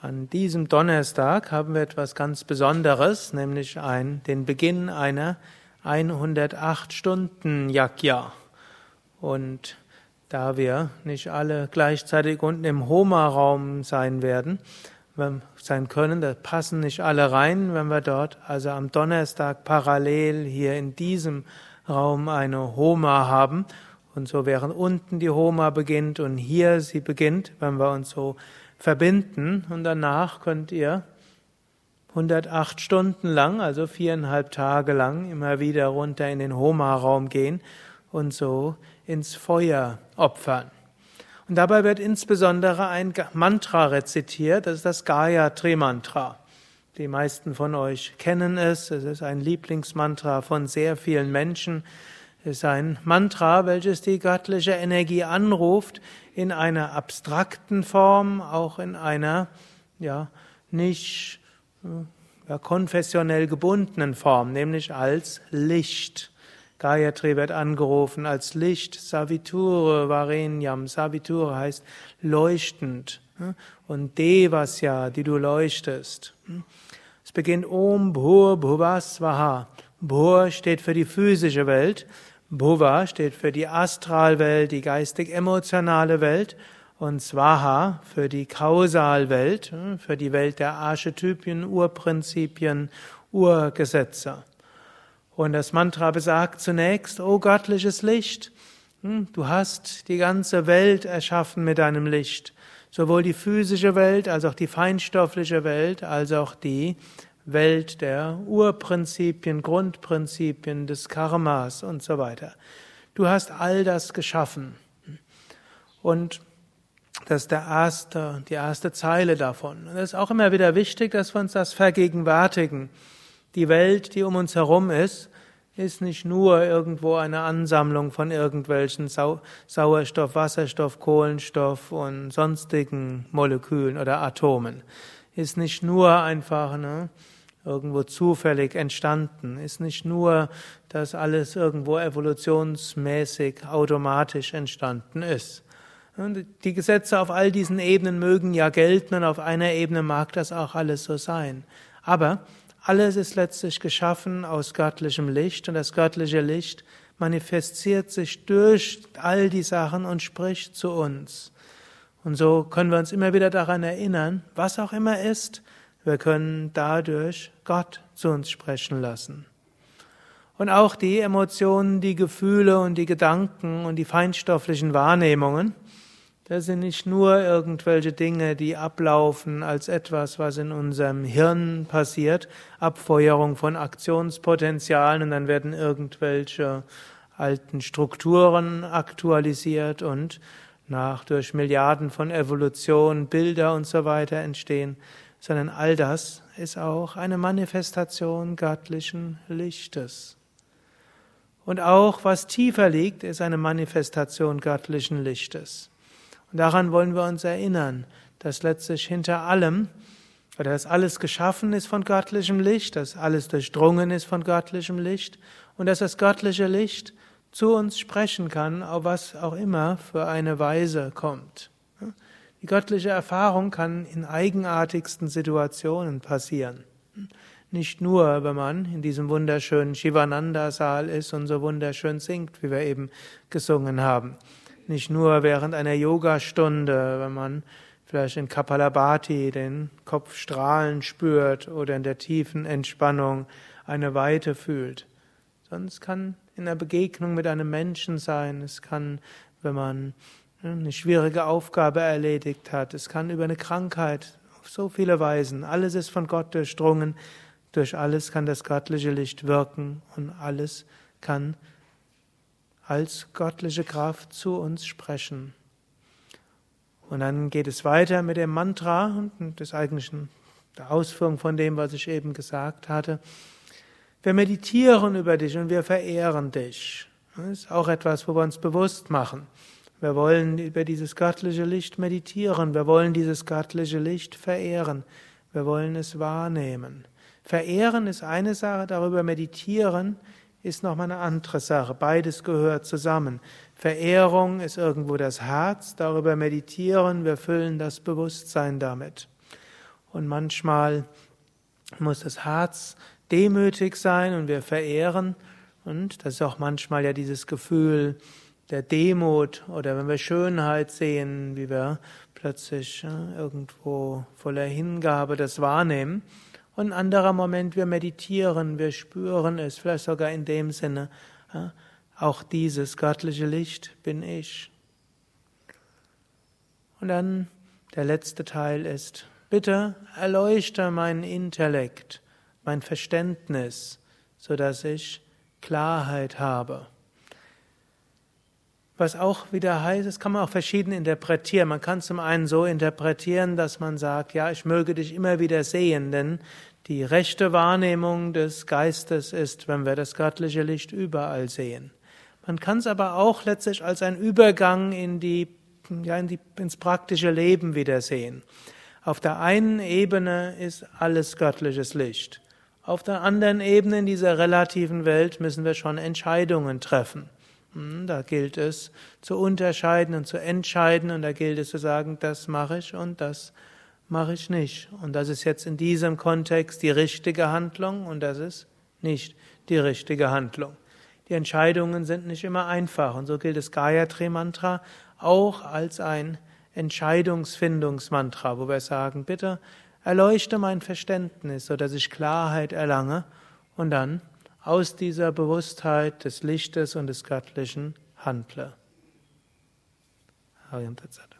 An diesem Donnerstag haben wir etwas ganz Besonderes, nämlich ein, den Beginn einer 108 Stunden Yakya. Und da wir nicht alle gleichzeitig unten im Homa-Raum sein werden, sein können, da passen nicht alle rein, wenn wir dort also am Donnerstag parallel hier in diesem Raum eine Homa haben und so während unten die Homa beginnt und hier sie beginnt, wenn wir uns so verbinden und danach könnt ihr 108 Stunden lang, also viereinhalb Tage lang, immer wieder runter in den Homa-Raum gehen und so ins Feuer opfern. Und dabei wird insbesondere ein Mantra rezitiert, das ist das Gayatri Mantra. Die meisten von euch kennen es, es ist ein Lieblingsmantra von sehr vielen Menschen. Ist ein Mantra, welches die göttliche Energie anruft in einer abstrakten Form, auch in einer ja nicht ja, konfessionell gebundenen Form, nämlich als Licht. Gayatri wird angerufen als Licht, Saviture Varenyam. Saviture heißt leuchtend. Und Devasya, die du leuchtest. Es beginnt Om Bhur Bhuvasvaha. Bhur steht für die physische Welt. Bhuva steht für die Astralwelt, die geistig-emotionale Welt. Und Swaha für die Kausalwelt, für die Welt der Archetypien, Urprinzipien, Urgesetze. Und das Mantra besagt zunächst, O göttliches Licht, hm, du hast die ganze Welt erschaffen mit deinem Licht. Sowohl die physische Welt als auch die feinstoffliche Welt, als auch die Welt der Urprinzipien, Grundprinzipien des Karmas und so weiter. Du hast all das geschaffen. Und das ist der erste, die erste Zeile davon. Und es ist auch immer wieder wichtig, dass wir uns das vergegenwärtigen. Die Welt, die um uns herum ist, ist nicht nur irgendwo eine Ansammlung von irgendwelchen Sau Sauerstoff, Wasserstoff, Kohlenstoff und sonstigen Molekülen oder Atomen. Ist nicht nur einfach ne, irgendwo zufällig entstanden. Ist nicht nur, dass alles irgendwo evolutionsmäßig automatisch entstanden ist. Und die Gesetze auf all diesen Ebenen mögen ja gelten und auf einer Ebene mag das auch alles so sein. Aber alles ist letztlich geschaffen aus göttlichem Licht und das göttliche Licht manifestiert sich durch all die Sachen und spricht zu uns. Und so können wir uns immer wieder daran erinnern, was auch immer ist, wir können dadurch Gott zu uns sprechen lassen. Und auch die Emotionen, die Gefühle und die Gedanken und die feinstofflichen Wahrnehmungen, das sind nicht nur irgendwelche Dinge, die ablaufen als etwas, was in unserem Hirn passiert, Abfeuerung von Aktionspotenzialen und dann werden irgendwelche alten Strukturen aktualisiert und nach durch Milliarden von Evolution Bilder und so weiter entstehen, sondern all das ist auch eine Manifestation göttlichen Lichtes. Und auch was tiefer liegt, ist eine Manifestation göttlichen Lichtes. Und daran wollen wir uns erinnern, dass letztlich hinter allem, oder dass alles geschaffen ist von göttlichem Licht, dass alles durchdrungen ist von göttlichem Licht und dass das göttliche Licht zu uns sprechen kann, auf was auch immer für eine Weise kommt. Die göttliche Erfahrung kann in eigenartigsten Situationen passieren. Nicht nur, wenn man in diesem wunderschönen Shivananda-Saal ist und so wunderschön singt, wie wir eben gesungen haben. Nicht nur während einer Yogastunde, wenn man vielleicht in Kapalabhati den Kopf strahlen spürt oder in der tiefen Entspannung eine Weite fühlt. Sonst kann in der Begegnung mit einem Menschen sein, es kann, wenn man eine schwierige Aufgabe erledigt hat, es kann über eine Krankheit, auf so viele Weisen. Alles ist von Gott durchdrungen, durch alles kann das göttliche Licht wirken und alles kann als göttliche Kraft zu uns sprechen. Und dann geht es weiter mit dem Mantra und des eigentlichen der Ausführung von dem, was ich eben gesagt hatte. Wir meditieren über dich und wir verehren dich. Das ist auch etwas, wo wir uns bewusst machen. Wir wollen über dieses göttliche Licht meditieren. Wir wollen dieses göttliche Licht verehren. Wir wollen es wahrnehmen. Verehren ist eine Sache, darüber meditieren ist nochmal eine andere Sache. Beides gehört zusammen. Verehrung ist irgendwo das Herz, darüber meditieren, wir füllen das Bewusstsein damit. Und manchmal muss das Herz demütig sein und wir verehren. Und das ist auch manchmal ja dieses Gefühl der Demut oder wenn wir Schönheit sehen, wie wir plötzlich irgendwo voller Hingabe das wahrnehmen. Und ein anderer Moment, wir meditieren, wir spüren es, vielleicht sogar in dem Sinne, auch dieses göttliche Licht bin ich. Und dann der letzte Teil ist, bitte erleuchte meinen Intellekt, mein Verständnis, so dass ich Klarheit habe. Was auch wieder heißt, das kann man auch verschieden interpretieren. Man kann zum einen so interpretieren, dass man sagt, ja, ich möge dich immer wieder sehen, denn die rechte Wahrnehmung des Geistes ist, wenn wir das göttliche Licht überall sehen. Man kann es aber auch letztlich als ein Übergang in die, ja, in die, ins praktische Leben wieder sehen. Auf der einen Ebene ist alles göttliches Licht. Auf der anderen Ebene in dieser relativen Welt müssen wir schon Entscheidungen treffen. Hm, da gilt es zu unterscheiden und zu entscheiden und da gilt es zu sagen, das mache ich und das mache ich nicht. Und das ist jetzt in diesem Kontext die richtige Handlung und das ist nicht die richtige Handlung. Die Entscheidungen sind nicht immer einfach und so gilt das Gayatri Mantra auch als ein Entscheidungsfindungsmantra, wo wir sagen, bitte erleuchte mein Verständnis, so dass ich Klarheit erlange und dann aus dieser Bewusstheit des Lichtes und des Göttlichen handle. Ariam Tatsat.